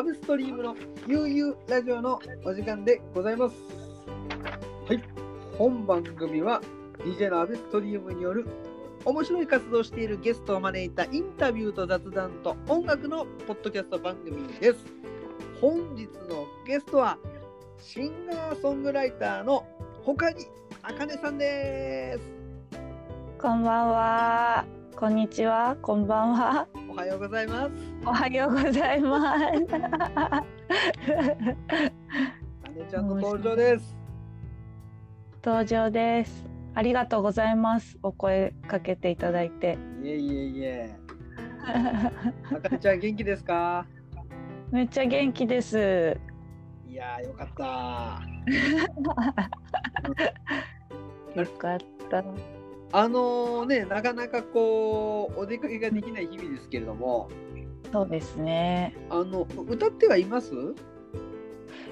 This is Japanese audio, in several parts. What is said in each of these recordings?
アブストリームの悠々ラジオのお時間でございます。はい。本番組は DJ のアブストリームによる面白い活動をしているゲストを招いたインタビューと雑談と音楽のポッドキャスト番組です。本日のゲストはシンガーソングライターの他にあかねさんです。こんばんは。こんにちは。こんばんは。おはようございます。おはようございます。あねちゃんの登場です。登場です。ありがとうございます。お声かけていただいて。いえいえいえ。あかねちゃん元気ですか？めっちゃ元気です。いやーよかったよかった。あのねなかなかこうお出かけができない日々ですけれどもそうですね。あの歌ってはいます？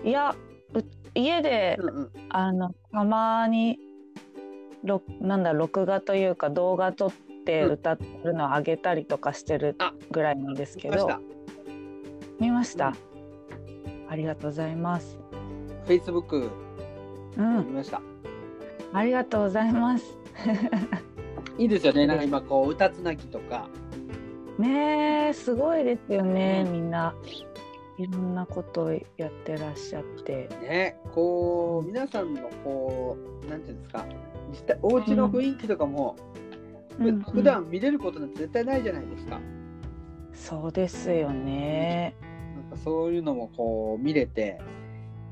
いや、う家でうんうんあのたまにろなんだ録画というか動画撮ってうん歌ってるのを上げたりとかしてるあぐらいなんですけど来ました。見ました？ありがとうございます。Facebook うん見、ましたありがとうございます。いいですよね。なんか今こう歌つなぎとか。ねえ、すごいですよね、うん。みんな。いろんなことをやってらっしゃって。ねこう皆さんのこうなんていうんですか。実際お家の雰囲気とかも、ふうん普段見れることなんて絶対ないじゃないですか、そうですよね。なんかそういうのもこう見れて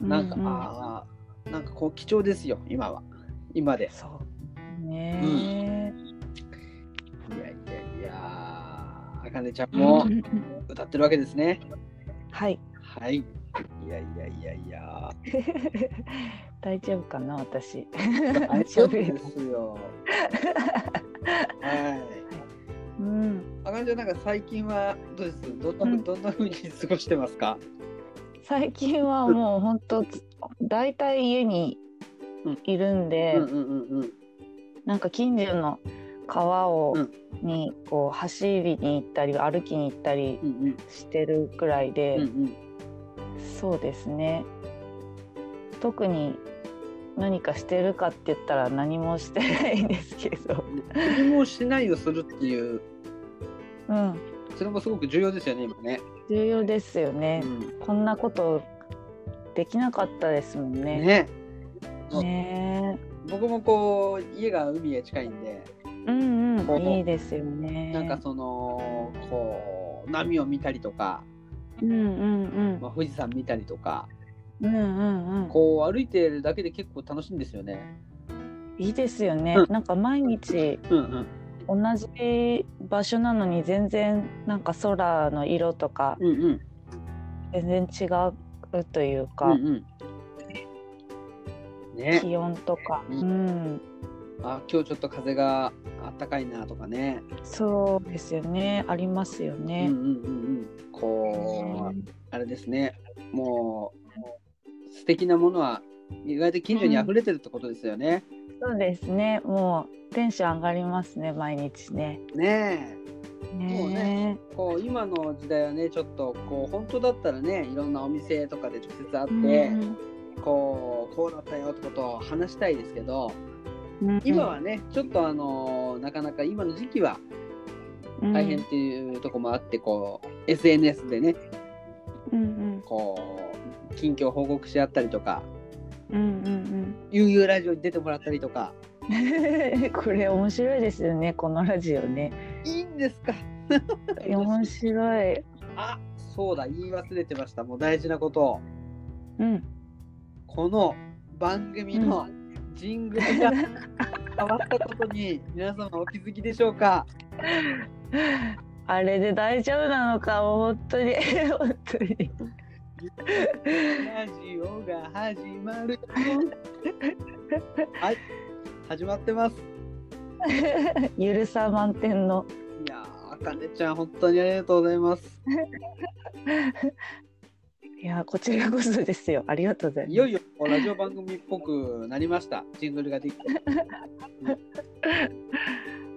なんか、ううああなんかこう貴重ですよ今は。今で。そうね。いやいやいやあかねちゃんもうん歌ってるわけですね。はい。はい。いやいやいやいや。大丈夫かな、私。大丈夫ですよ。はい。うん。あかねちゃんなんか最近はどうです？どんな、うん。どんな風に過ごしてますか？最近はもう本当、だいたい家にいるんで、うんうんうんうんなんか近所の川を、うん。にこう走りに行ったり歩きに行ったりしてるくらいで、そうですね。特に何かしてるかって言ったら何もしてないんですけど、何もしないをするっていう。うん、それもすごく重要ですよね今ね、重要ですよね、うこんなことできなかったですもんん、ね。ね。ね僕もこう家が海へ近いんでうんこううんいいですよね。なんかそのこう波を見たりとか、うんうんまあ、富士山見たりとかうんうんうん。うんこう歩いてるだけで結構楽しいんですよね。いいですよね。うん。なんか毎日うんうん。同じ場所なのに全然なんか空の色とかうんうん。全然違うといううんか、うんね。気温とか、ううん。ん、あ今日ちょっと風があったかいなとかね。そうですよね。ありますようんねうん。うんうん。こうあれですね。もう素敵なものは意外と近所に溢れてるってことですよね。そうですね。もうテンション上がりますね毎日ね。ねえ。もうねねこう今の時代はねちょっとこう本当だったらねいろんなお店とかで直接会って、うんこうこうだったよってことを話したいですけどうん。今はねちょっとあのなかなか今の時期は大変っていうところもあってこう SNS でねうんうん。こう近況報告し合ったりとかうんうん悠々ラジオに出てもらったりとか。う んこれ面白いですよねこのラジオね。いいんですか？面白い。あそうだ言い忘れてました。もう大事なことを。うん。この番組のジングルが 変わったことに皆様お気づきでしょうか？あれで大丈夫なのか？本当に 本当にラジオが始まるよ。はい、始まってます。ゆるさ満点のいやー、あかねちゃん、本当にありがとうございます。いやこちらこそですよ。ありがとうございます。いよいよラジオ番組っぽくなりました。ジングルができて。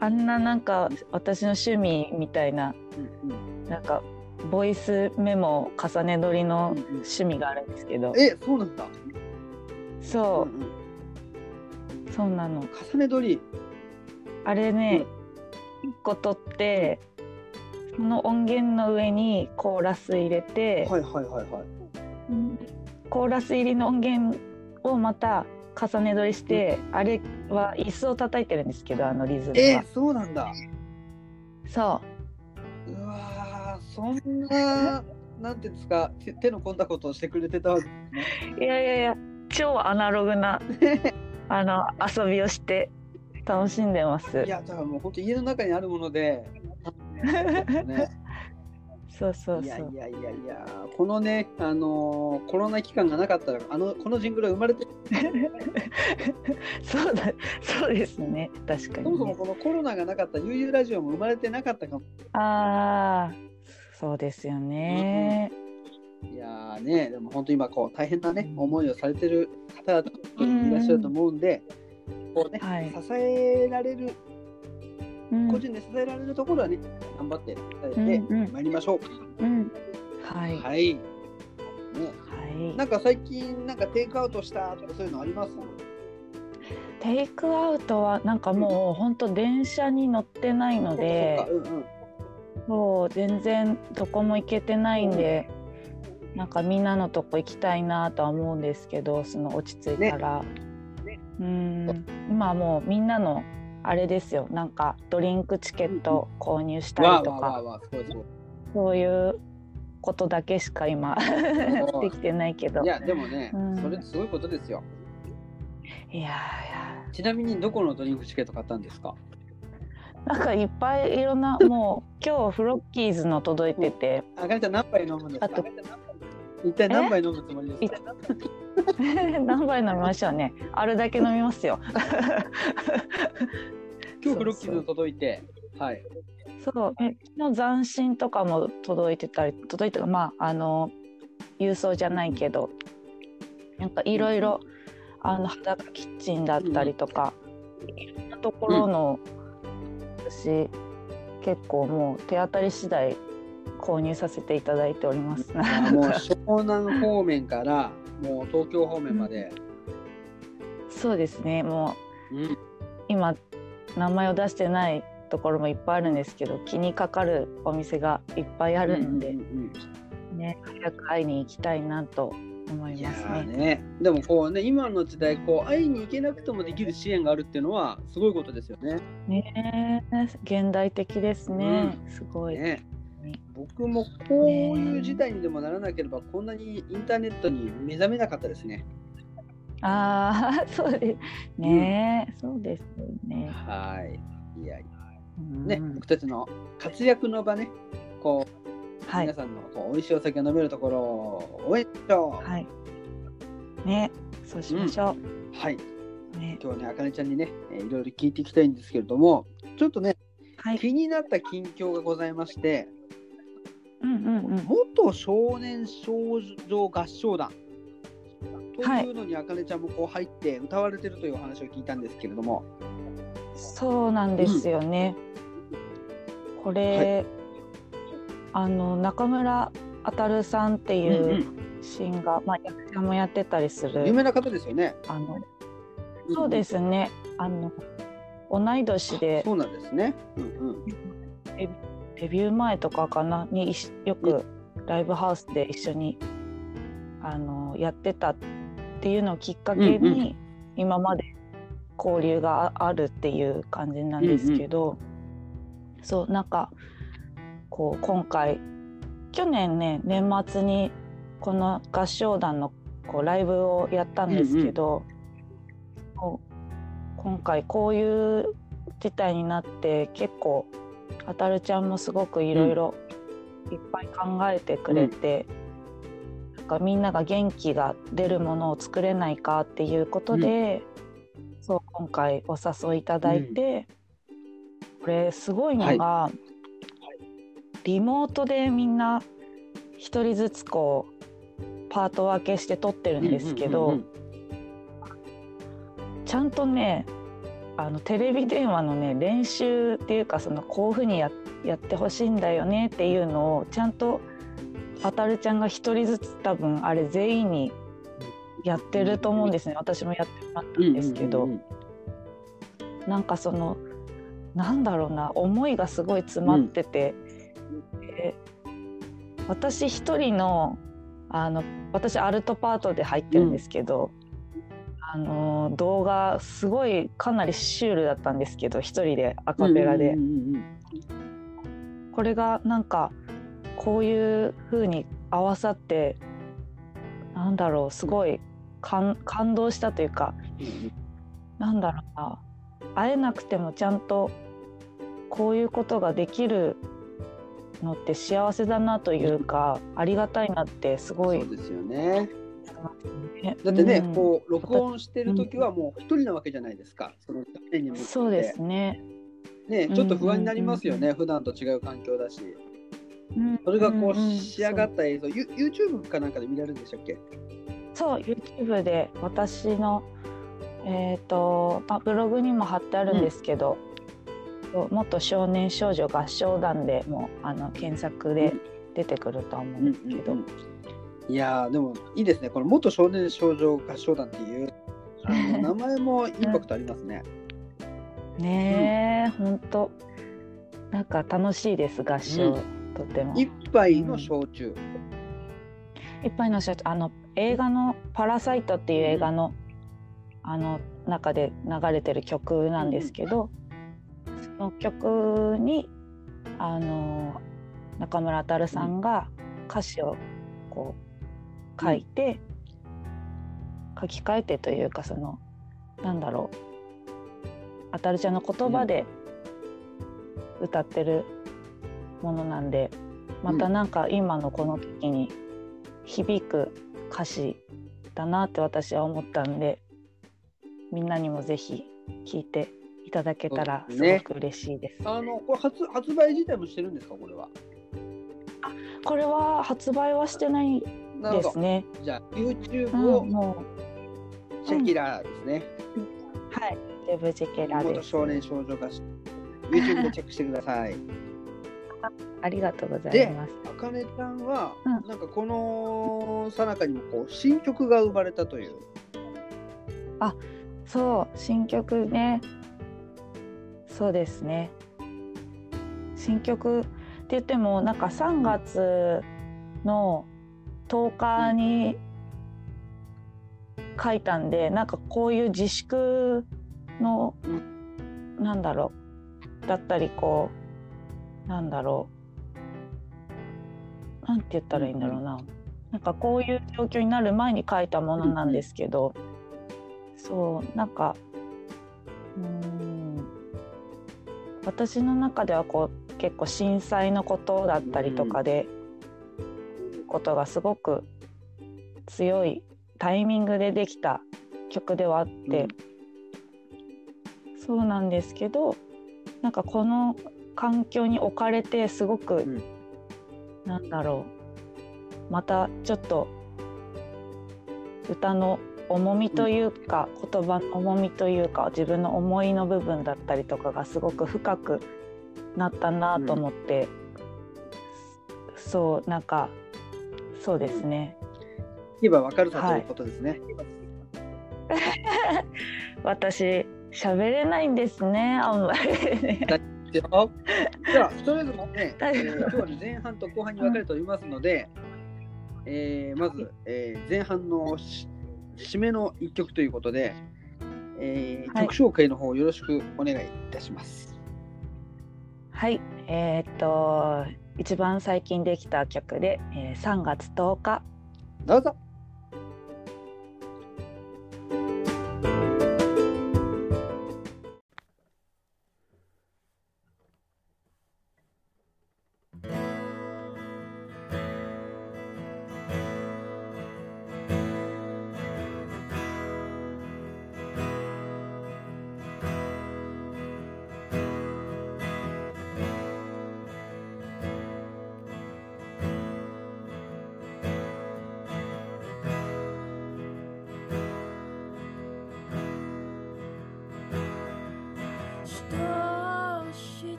あんななんか私の趣味みたいなうんうん。なんかボイスメモ重ね撮りのうんうん。趣味があるんですけど、え、そうなんだ。そう。うんうん。うそうなの。重ね撮り。あれね、一個取ってその音源の上にコーラス入れて、はいはいはいはい。コーラス入りの音源をまた重ね撮りして、あれは椅子を叩いてるんですけどあのリズムえが、そうなんだ。そうわー、そんな、なんていうんですか、手手の込んだことをしてくれてたわけですね。ういやいやいや超アナログな あの遊びをして楽しんでますいや、だからもう本当家の中にあるもので、ね、そうそういやそう。いやいやいや、このね、あのーコロナ期間がなかったら、あのこのジングルは生まれて、そうだそうですね。確かに、ね、そもそもこのコロナがなかった悠々ラジオも生まれてなかったかも。ああそうですよね、いやーね、でも本当今こう大変なね、思いをされてる方々いらっしゃると思うんで、こうね、はい。支えられる、うん個人で支えられるところはね、頑張って支えてまいりましょう。うん。はい。ははい。ね、い。なんか最近なんかテイクアウトしたとかそういうのあります？テイクアウトはなんかもう本当電車に乗ってないのでそう全然どこも行けてないんでなんかみんなのとこ行きたいなとは思うんですけどその落ち着いたら、うん。今はもうみんなのあれですよなんかドリンクチケット購入したりとか。そういうことだけしか今できてないけどいやでもね、うんそれすごいことですよ。いやいやちなみにどこのドリンクチケット買ったんですか？なんかいっぱいいろんなもう今日フロッキーズの届いてて、あかねちゃん何杯飲むんですかあと？一体何杯飲むつもりですか？何杯飲みましょうね。あるだけ飲みますよ。今日フロッキーズの届いて、はい。そう。え昨日斬新とかも届いてたり届いてたまああの郵送じゃないけどなんかいろいろあの裸キッチンだったりとか、いろんなところの、私結構もう手当たり次第購入させていただいております。あもう湘南方面からもう東京方面まで。そうですねもううん。今名前を出してないところもいっぱいあるんですけど気にかかるお店がいっぱいあるんで、うんうんうんね早く会いに行きたいなと思いますね。ーね、でもこうね、今の時代、こう会いに行けなくてもできる支援があるっていうのは、すごいことですよね。ねえ現代的ですね、すごい。ね僕もこういう時代にでもならなければ、こんなにインターネットに目覚めなかったですね。ああそうですね、そうですよね。はい。いや、うんね、僕たちの活躍の場ね、こう、はい皆さんのこう美味しいお酒が飲めるところを応援しましょう。はい。ねそうしましょはい。う。ね今日はね、あかねちゃんにね、えーいろいろ聞いていきたいんですけれども、ちょっとね、はい。気になった近況がございまして、うんうんうん。元少年少女合唱団とはいいうのにあかねちゃんもこう入って歌われてるというお話を聞いたんですけれども、そうなんですよね。これ、あの中村あさんっていうシンガー、まあ役者もやってたりする。有名な方ですよね。あのそうですすね。あの同い年でそうなんですね。うんうんデビュー前とかかなによくライブハウスで一緒にあのやってたっていうのをきっかけに、今まで交流がああるっていう感じなんですけど、そうなんかこう今回去年ね年末にこの合唱団のこうライブをやったんですけど、今回こういう事態になって結構あたるちゃんもすごくいろいろいっぱい考えてくれて、なんかみんなが元気が出るものを作れないかっていうことで、そう今回お誘いいただいて、これすごいのが、リモートでみんな一人ずつこうパート分けして撮ってるんですけど、うんうんうん。ちゃんとねあのテレビ電話のね練習っていうかそのこういうふうにややってほしいんだよねっていうのをちゃんとあたるちゃんが一人ずつ多分あれ全員にやってると思うんですね。私もやってもらったんですけど、うんうんうんなんかそのなんだろうな思いがすごい詰まってて、で私一人のあの私アルトパートで入ってるんですけど、あの動画すごいかなりシュールだったんですけど一人でアカペラで、これがなんかこういう風に合わさってなんだろうすごい感感動したというかうんなんだろうな。会えなくてもちゃんとこういうことができるのって幸せだなというか、ありがたいなってすごいそうですよね。ね。だってね、うん。こう録音してる時はもう一人なわけじゃないですか。その画面に向かそうですね。ね、ちょっと不安になりますよね。普段と違う環境だし。うん。それがこううんうん仕上がった映像、ユ YouTube かなんかで見られるんでしたっけ？そう YouTube で私のえっ、と、まあ、ブログにも貼ってあるんですけど、元少年少女合唱団でもあの検索で出てくると思うんですけど、いやーでもいいですね。この元少年少女合唱団っていう 名前もインパクトありますね。ねえ、ほんとなんか楽しいです合唱、うんとても。一杯の焼酎。いっぱいの人あの映画の「パラサイト」っていう映画の,、あの中で流れてる曲なんですけど、その曲にあの中村あさんが歌詞をこう書いて、書き換えてというかそのなんだろうあたるちゃんの言葉で歌ってるものなんで、またなんか今のこの時に響く歌詞だなって私は思ったんでみんなにもぜひ聴いていただけたらすごく嬉しいです。あのこれ発発売自体もしてるんですかこれは？これは発売はしてない。ですね。じゃあ YouTube うん、をもシェキラーですね。うはい、デブジケラです。元少年少女合唱。YouTube でチェックしてください。ありがとうございます。あかねちゃんは、うんなんかこのさなかにもこう新曲が生まれたという。そう新曲ねそうですね新曲って言ってもなんか3月の10日に書いたんでなんかこういう自粛の、なんだろうだったりこうなんだろうなんて言ったらいいんだろうな、なんかこういう状況になる前に書いたものなんですけど、そうなんかうん私の中ではこう結構震災のことだったりとかで、ことがすごく強いタイミングでできた曲ではあって、そうなんですけどなんかこの環境に置かれてすごく、ん。なんだろうまたちょっと歌の重みというか、言葉の重みというか自分の思いの部分だったりとかがすごく深くなったなと思って、そうなんかそうですね。言えばわかるさということですね。私喋れないんですねあんまりね。じゃあとりあえずね、えー今日はね前半と後半に分かれておりますので、えーまず、えー前半のし締めの一曲ということで、えーはい曲紹介の方よろしくお願いいたします。はい。えーっと一番最近できた曲で、えー3月10日どうぞ。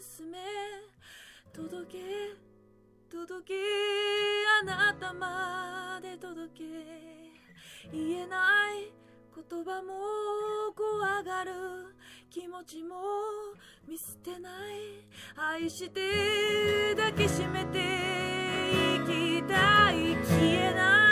進め。届け届け。あなたまで届け。言えない。言葉も怖がる。気持ちも見捨てない。愛して抱きしめて生きたい。消えない。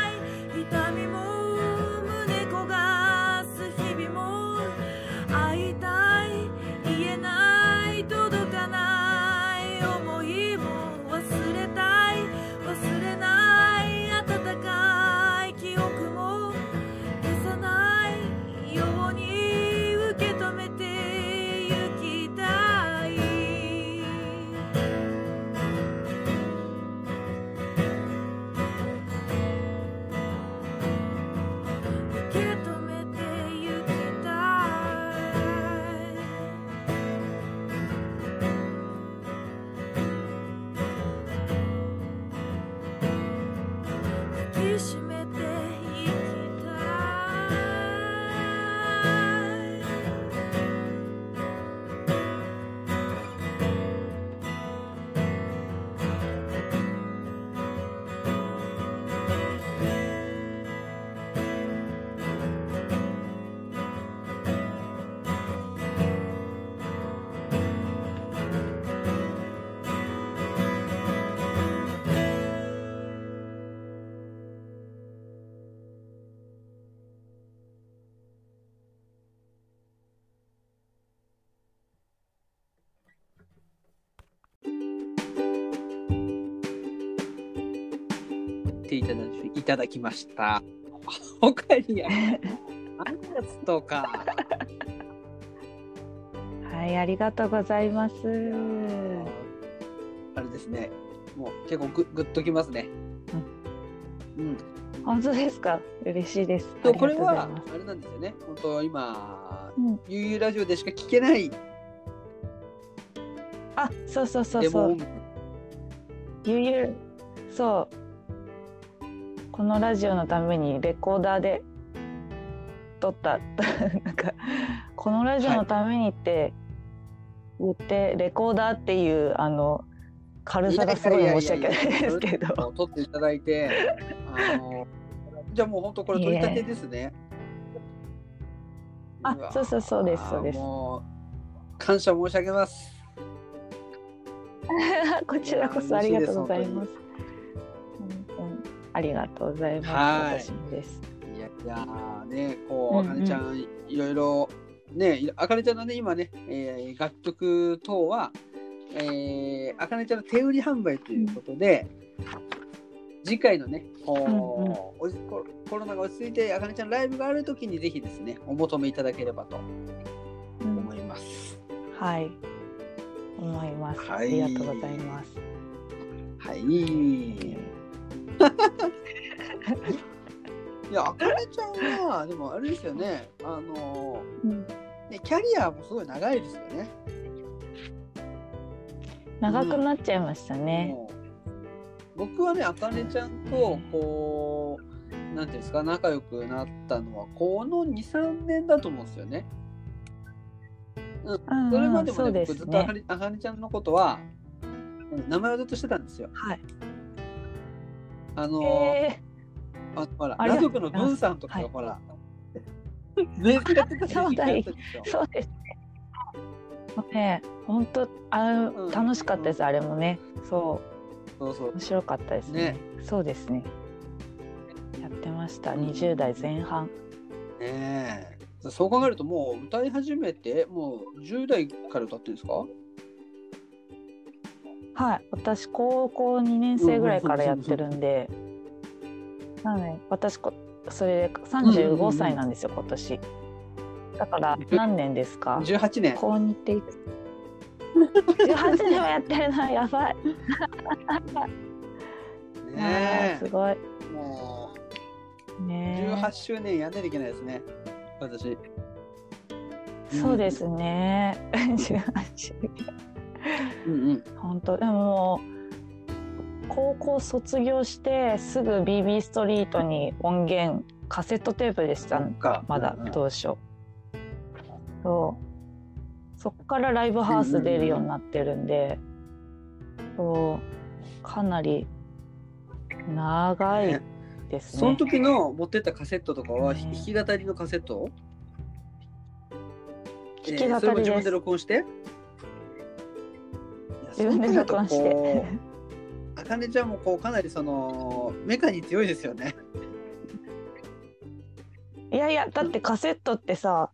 ていただきいただきました。他にや3月とか。はい、ありがとうございます。あれですね。もう結構ぐぐっときますね。うん。本当ですか？嬉しいですあでりがとうございもこれはあれなんですよね。本当今、うんゆうゆうラジオでしか聞けないあそうそうそうそうゆうゆうそうこのラジオのためにレコーダーで撮った なんかこのラジオのためにって言って、レコーダーっていうあの軽さがすごい申し訳ないですけど撮っていただいて、あのじゃあもう本当これ取り立てですね。あわそうそうそうですそうですもう感謝申し上げます。こちらこそありがとうございます。ありがとうございます。はい。いやいやねこう、うんうんあかねちゃんいろいろねいあかねちゃんのね今ね、えー楽曲等は、えー、あかねちゃんの手売り販売ということで、次回のねこう、うんうんコロコロナが落ち着いてあかねちゃんのライブがある時にぜひですねお求めいただければとうん思います。はい。思います。はいありがとうございます。はい。いや、あかねちゃんは、でもあれですよね、あの、うんね、キャリアもすごい長いですよね。長くなっちゃいましたね。もう僕はね、あかねちゃんと、こう、なんていうんですか、仲良くなったのは、この2、3年だと思うんですよね。うんそれまでもね、そうです僕ずっとあかね。ちゃんのことは、うん名前をずっとしてたんですよ。はい。あの、えあほら、家族の文さんとかほら、ってたそう そうですね。ね、本当あうん楽しかったです。あれもね。そそうそうう面白かったですね。ねそうですね。やってました。うん20代前半。ねえそう考えるともう歌い始めてもう10代から歌ってるんですか？はい、私高校2年生ぐらいからやってるんで、なので私こそれで35歳なんですよ、今年。だから何年ですか ?18 年。高2っていつ？18年はやってるなやばい、あねーすごい。えもうね18周年やんないといけないですね。私。そうですね。18うんうん。本当。でも高校卒業してすぐ BB ストリートに音源カセットテープでした。まだうんうん。当初、そう。そっからライブハウス出るようになってるんで、そう。かなり長いですね。その時の持ってったカセットとかはね弾き語りのカセット？弾きえーそれも自分で録音して？自分で録音してあかねちゃんもこうかなりそのメカに強いですよね。いやいやだってカセットってさ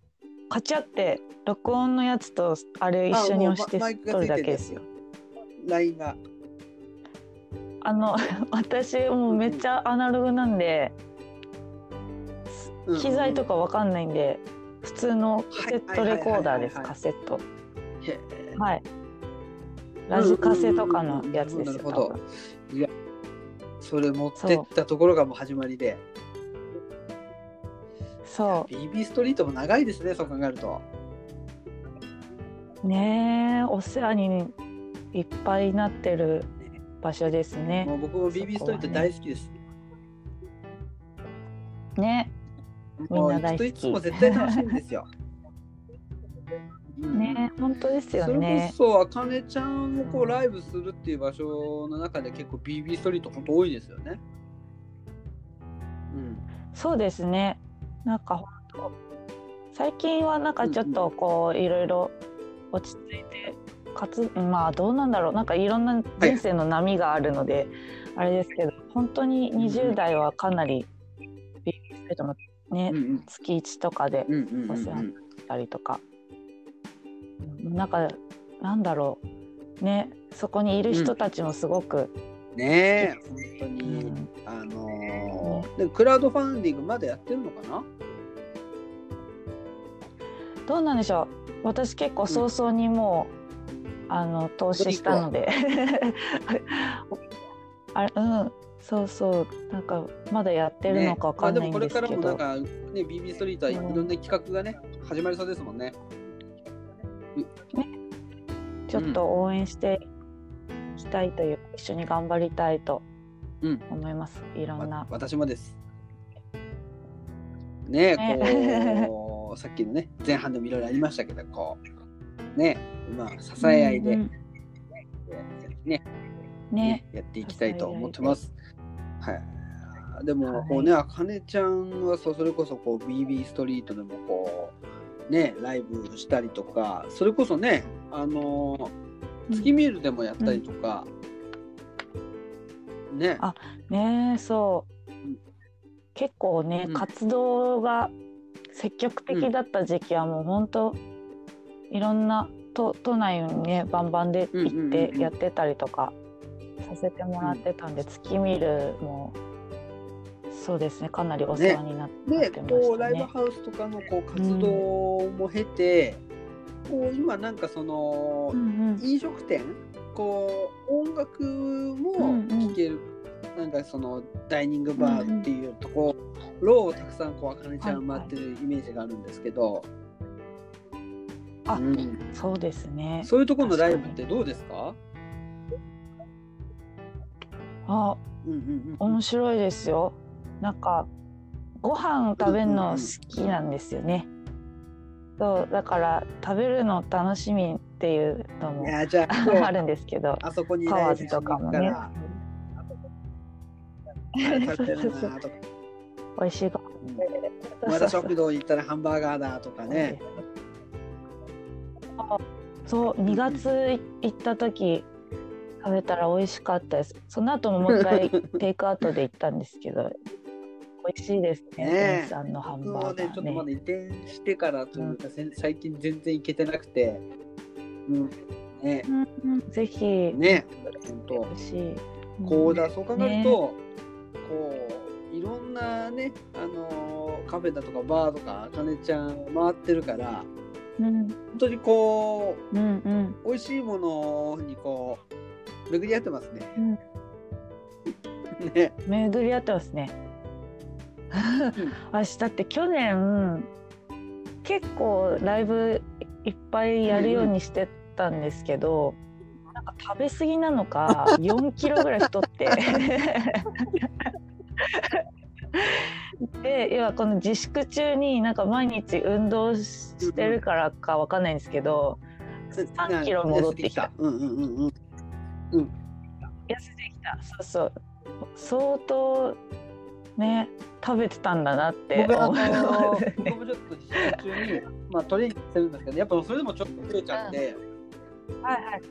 カチャって録音のやつとあれ一緒に押して撮るだけですよ。ラインが。あの 私もうめっちゃアナログなんで機材とかわかんないんで普通のカセットレコーダーですカセットはいラジカセとかのやつですよなるほどいや、それ持ってったところがもう始まりで。そう BB ストリートも長いですね、そう考えると。ねえお世話にいっぱいなってる場所ですねもう僕も BB ストリート大好きです。ねみんな大好きいつも絶対楽しいんですよ。うん。ね本当ですよそれねこそ、あかねちゃんもこうライブするっていう場所の中で結構 BB ストリート本当多いですよね。うん。そうですね。なんかほんと最近はなんかちょっとこういろいろ落ち着いてかつまあどうなんだろう。なんかいろんな人生の波があるので、あれですけど本当に20代はかなりビッグステートのね、うんうん。月1とかでお世話になったりとか、なんかなんだろう。ねそこにいる人たちもすごく、ねえ、本当うに、んあのーでクラウドファンディングまだやってるのかな？どうなんでしょう。私結構早々にもう、あの投資したので。あれうん。そうそう。なんかまだやってるのかわかんないんですけど、ね。まあ、でもこれからもなんかね BB ストリートはいろんな企画がね始まりそうですもんね。ちょっと応援していきたいという、一緒に頑張りたいとうん思います、いろんわな。私もです。ねねこう さっきのね前半でもいろいろありましたけどこうねまあ支え合いで、うんうんねねやっていきたいと思ってます。はい。でもはいこうね、あかねちゃんはそうそれこそこう BB ストリートでもこうねライブしたりとか、それこそねあのー月見るでもやったりとか、ね。あねそう。うん。結構ね、うん。活動が積極的だった時期はもう本当いろんな都都内にねバンバンで行っうんうんうんうん。てやってたりとかさせてもらってたんで、月見るもそうですね。かなりお世話になって,、でまこうライブしたね。ハウスとかのこう活動も経て、こう今なんかその、うんうん。飲食店こう音楽も聴ける、なんかそのダイニングバーっていうところをたくさんこうあかねちゃん回ってるイメージがあるんですけど、あうん。そうですね。そういうところのライブってどうですか？あうんうんうん。面白いですよ。なんかご飯食べるの好きなんですよね。そうだから食べるの楽しみっていうのも あるんですけど、あそこに河津とかもね美味しいごうんまた食堂行ったらハンバーガーだとかね。そう2月行った時食べたら美味しかったです。その後ももう一回テイクアウトで行ったんですけど、美味しいですね。ねさんのハン僕バーガもねちょっとまーね。だ移転してからというか、せん最近全然行けてなくて、うん、ねうんうんぜひね本当美味しい。こうだそう考えるねと、こういろんなねあのーカフェだとかバーとかあかねちゃん回ってるからうん本当にこうんうんう美味しいものにこう巡り合ってますね。うんね巡り合ってますね。私だって去年結構ライブいっぱいやるようにしてたんですけど、なんか食べ過ぎなのか 4キロぐらい太って。で要はこの自粛中になんか毎日運動ししてるからかわかんないんですけど、3キロ戻ってきた。うん。うん。うん。うん。痩せてきたそうそう相当ね食べてたんだなって僕はあのますね僕もちょっと自粛中に、まあ、トレーニングしてるんですけどやっぱそれでもちょっと増えちゃって、はいはい。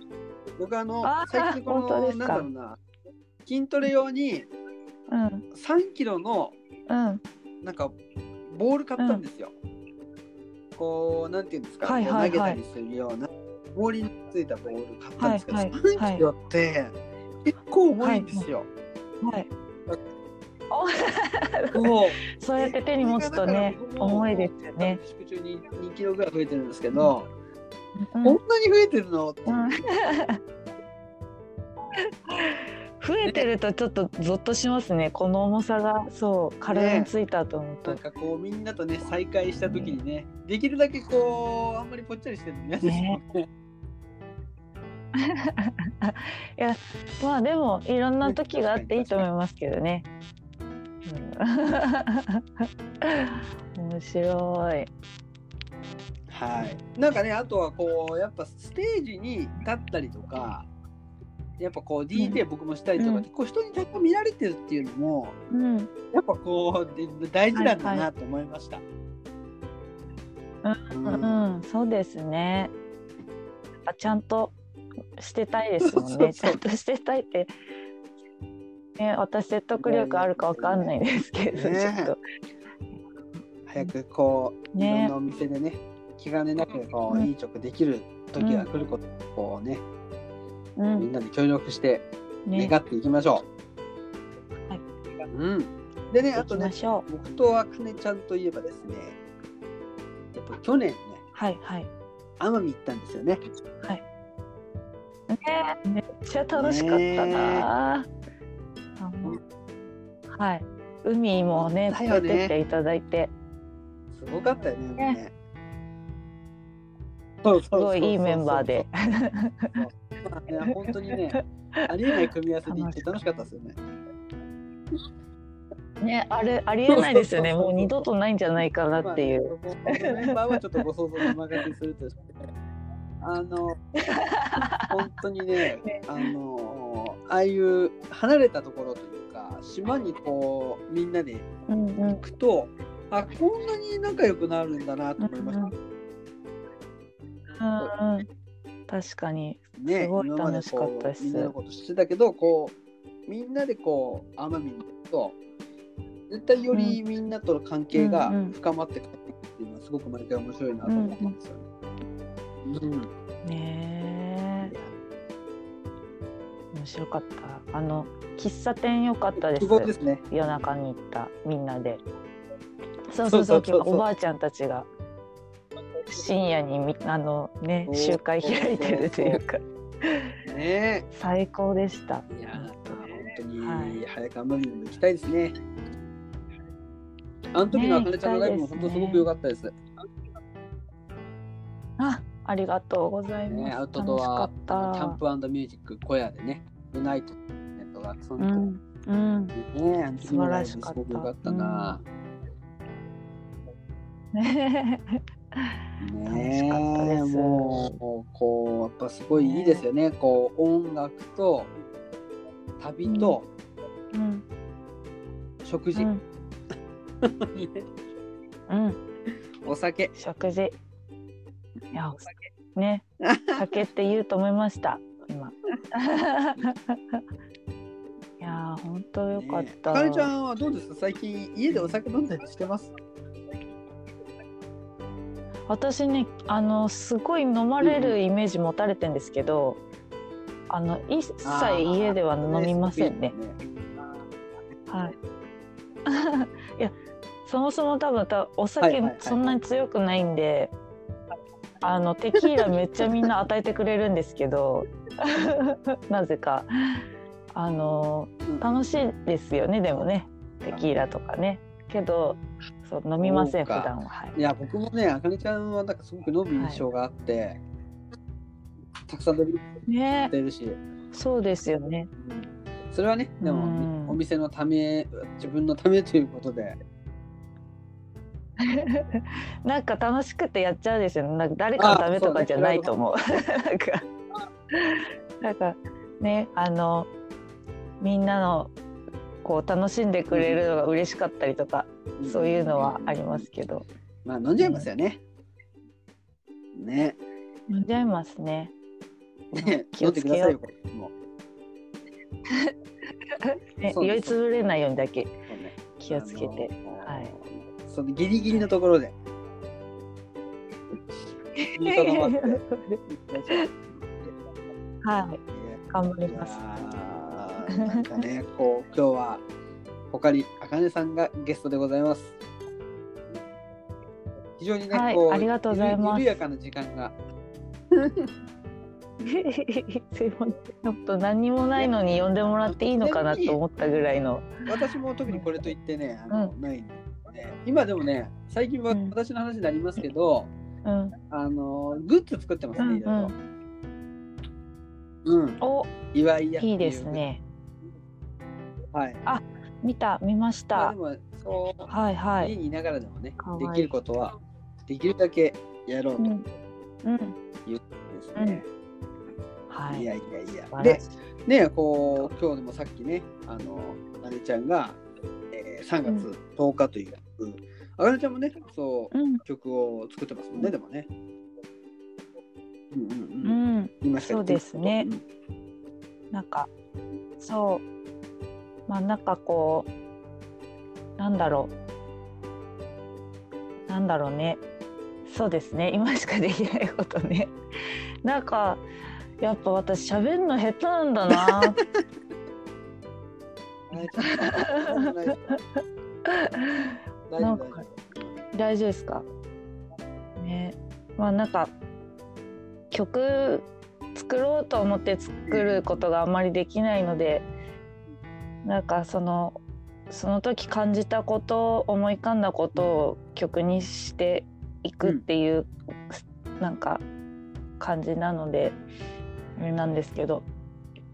僕あの最近このなんだろうな筋トレ用にうん3キロのうんなんかボール買ったんですよ。こうなんていうんですか、はいはいはい投げたりするような氷についたボール買ったんですけど、はいはい3キロって結構重いんですよ。はいもう そう。やって手に持つとね重いですよね、自粛中に2キロぐらい増えてるんですけど、うん。こんなに増えてるの？ううん。増えてるとちょっとゾッとしますね。この重さがそう体についたと思うと、なんかこうみんなとね再会した時にね、できるだけこうあんまりぽっちゃりしてるの嫌ですよね。いやまあでもいろんな時があっていいと思いますけどね。うん面白い。はい。なんかねあとはこうやっぱステージに立ったりとか。やっぱこう DJ 僕もしたりとか、うんこう人にちゃんと見られてるっていうのもうん、やっぱこうで大事なんだなと思いました。うんうん、そうですね。ちゃんとしてたいですもんね。ちゃんとしてたいって。ね、私説得力あるかわかんないですけど、ねちょっと。早くこう、いろんねなお店でね気兼ねなくこう、うん飲食できる時が来ることをこうね、うん、みんなで協力してね、願っていきましょう。はいうん。でねあ行とね。僕とあかねちゃんといえばですねやっぱ去年ねはいはい。奄美行ったんですよね。ね、めっちゃ楽しかったな。あのはい。海もねね。連れてっていただいて。すごかったよね。ね。すごいいいメンバーで。本当にね、ありえない組み合わせで行って楽しかったですよね。ねあれありえないですよね。もう二度とないんじゃないかなっていう。まあメンバーはちょっとご想像にお任せするとして、あの、本当にね、あの、ああいう離れたところというか、島にこう、みんなでうんうん行くと、あ、こんなに仲良くなるんだなと思いました。うんうん確かにね、すごい楽しかったですみんなのこと知ってたけど、こう、みんなでこう、奄美に行くと、絶対よりみんなとの関係がうんうん深まってくるっていうのは、すごく毎回面白いなと思ってますよね。うん。ねえ面白かった。あの喫茶店良かったです。ね。夜中に行ったみんなで。そうそうそう。おばあちゃんたちが深夜にみあのね集会開いてるというか。ね最高でした。いやー、本当に、はい。早川マミも行きたいですね。あの時のあかねちゃんのライブも本当すごく良かったです。あありがとうございます、ね、アウトドア、楽しかキった。ャンプミュージック小屋でね、ユナイトネットがそのうんうん。ね、あの時のライブすごく良かったな。ね楽しかった。ねですもう、こう、やっぱすごいいいですよね。こう、音楽と、旅と、うん。食事、うん。うん。お酒。食事。いやお酒。ね。酒って言うと思いました。今 いやー本当よかった、あかねちゃんはどうです？か最近、家でお酒飲んだりしてます？私ねあのすごい飲まれるイメージ持たれてんですけど、あの一切家では飲みませんね。はい。いやそもそも多分たおはい酒そんなに強くないんで、あのテキーラめっちゃみんな与えてくれるんですけどなぜか。あのうん楽しいですよねでもね。テキーラとかね。けどそう飲みません普段は。はい。いや、僕もね、あかねちゃんはなんかすごく飲む印象があって、たくさん飲みねてるし、そうですよね。それはね、でも、うん。お店のため、自分のためということで、なんか楽しくてやっちゃうですよね。なんか誰かのためとかじゃないと思う。なんか なんかねあのみんなのこう楽しんでくれるのが嬉しかったりとか、そういうのはありますけど。まあ、飲んじゃいますよね。ね。飲んじゃいますね。ね。気飲をつけよう。ね酔いつぶれないようにだけ気をつけて。はい。そのギリギリのところで。見定まってはい頑張りますなんかね、こう、今日は、他に、あかねさんがゲストでございます。非常にね、はいこう、ありがとうございます緩やかな時間が。すいませんちょっと何にもないのに呼んでもらっていいのかなと思ったぐらいの私も特にこれと言ってね、あの、うないんで、ね。今でもね、最近はうん私の話になりますけど、うんあの、グッズ作ってますね、うんいろいろ。うん。お祝いやいいです。ね。はい。見た見ました。まあでも、そう、はいはい。家にいながらでもねできることはできるだけやろうとうん。うん。ですね。はい。いやいやいや。でねこう今日でもさっきねあのあれちゃんが、えー、3月10日という、あかねちゃんもねそううん。曲を作ってますもんね、でもね。うんうんそうですね。うんなんかそう。まあなんかこうなんだろう。なんだろうね。そうですね。今しかできないことね。なんかやっぱ私喋るの下手なんだな。なんか大丈夫ですか？ね。まあなんか曲作ろうと思って作ることがあんまりできないのでなんかそのその時感じたこと思い浮かんだことを曲にしていくっていう、なんか感じなのであれなんですけど、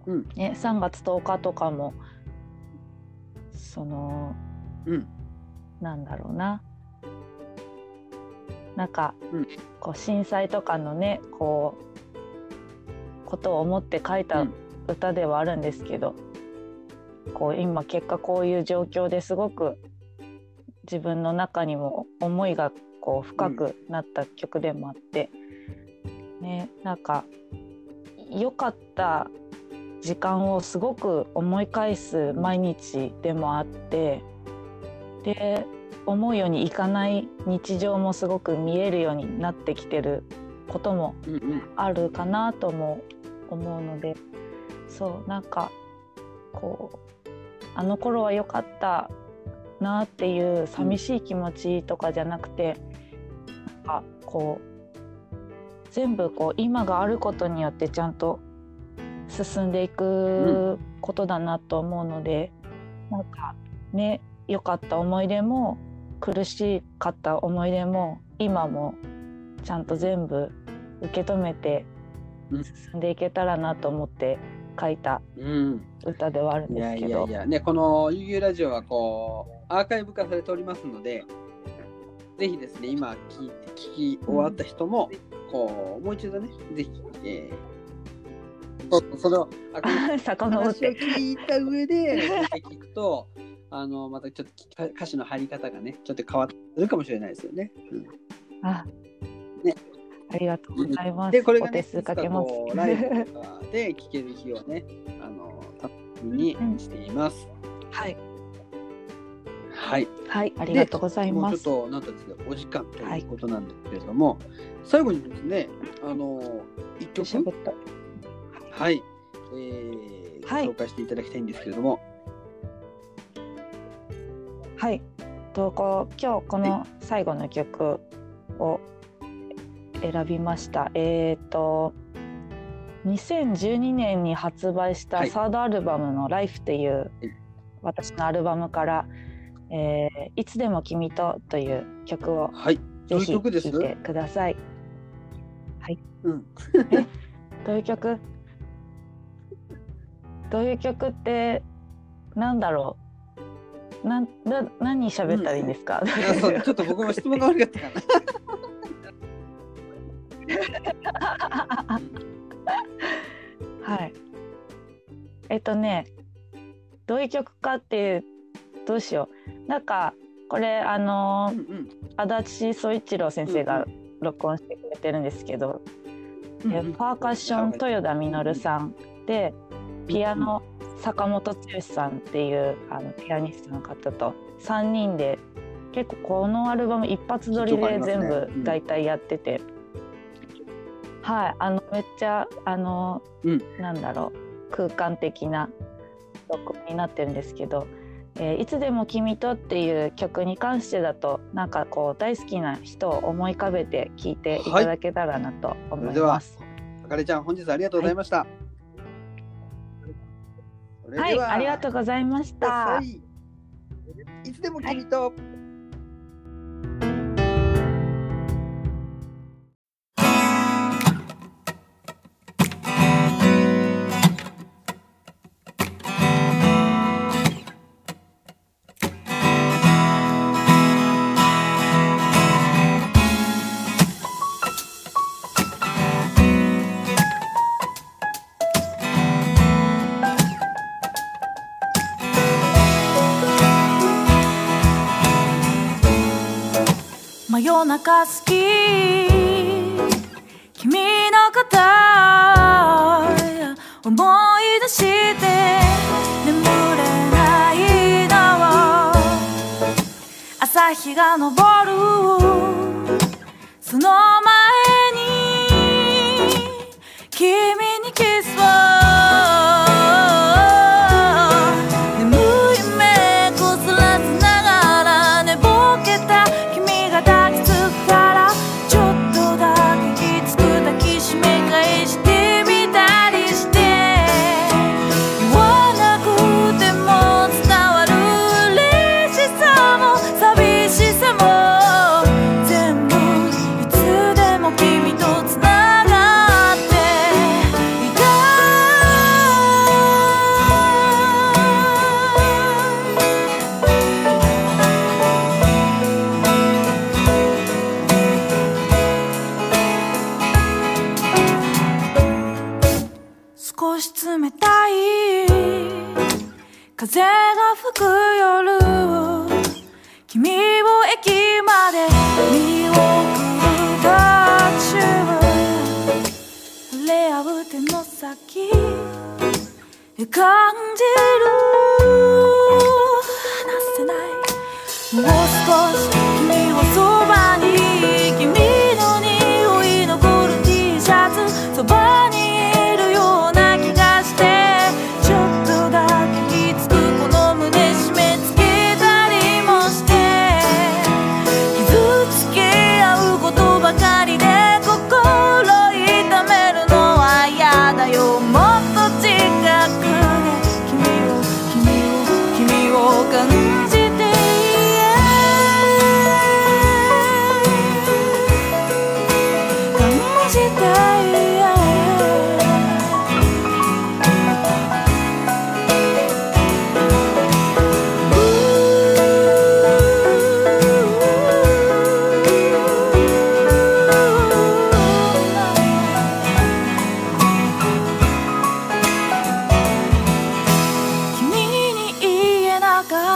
うん。ね、3月10日とかもそのうん。なんだろうななんか、うん。こう震災とかのねこうことを思って書いうたん。歌ではあるんですけど、こう今結果こういう状況ですごく自分の中にも思いがこう深くなった曲でもあって、ねなんか良かった時間をすごく思い返す毎日でもあってで思うようにいかない日常もすごく見えるようになってきてることもうんうん。あるかなとも思うのでそうなんかこうあの頃は良かったなっていう寂しい気持ちとかじゃなくて、なんかこう全部こう今があることによってちゃんと進んでいくことだなと思うので、なんかね良かった思い出も苦しかった思い出も今もちゃんと全部受け止めてうん。進んでいけたらなと思って書いたうん。歌ではあるんいやいですけど。やいやねこの「ゆうゆうラジオ」はこうアーカイブ化されておりますのでぜひですね今聞いて聞き終わった人も、こうもう一度ねぜひ、えー、そうそのアーカイブ遡っ話をて聞いた上で聞くとあのまたちょっと歌詞の入り方がねちょっと変わってるかもしれないですよね。うんあ、ねありがとうございます。でこれがねかけます。ライブとかで聴ける日をね あの楽しみにしています。はい、はい。はい、ありがとうございもうちょっます。となんとですねお時間ということなんですけれども、最後にですねあの一曲。はい、えーはい紹介していただきたいんですけれども、はい。とこう今日この最後の曲を選びました。えっ、と2012年に発売しはい。たサードアルバムの「Life」っていう私のアルバムから「えーいつでも君と」という曲をぜひ聴いてください。うん、どういう曲？どういう曲ってなんだろう？なんな何喋ったらいいんですか、ちょっと僕も質問が悪かったかな。はい。えっとねどういう曲かっていうどうしよう。なんかこれあのうんうん。足立総一郎先生が録音してくれてるんですけど、えパーカッション豊田実さんでピアノ坂本剛さんっていうあのピアニストの方と3人で結構このアルバム一発撮りで全部大体やってて、はいあのめっちゃあの、うん。なんだろう空間的な録音になってるんですけど「えーいつでも君と」っていう曲に関してだとなんかこう大好きな人を思い浮かべて聴いていただけたらなと思います。あかれちゃん本日ありがとうございました。はい、ではありがとうございました。はい。いつでも君と、真中好き君のこと思い出して眠れないの朝日が昇る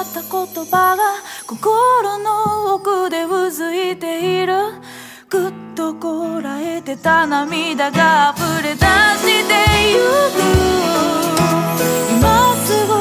った言葉が心の奥でうずいている。ぐっとこらえてた涙が溢れ出してゆく。今すぐ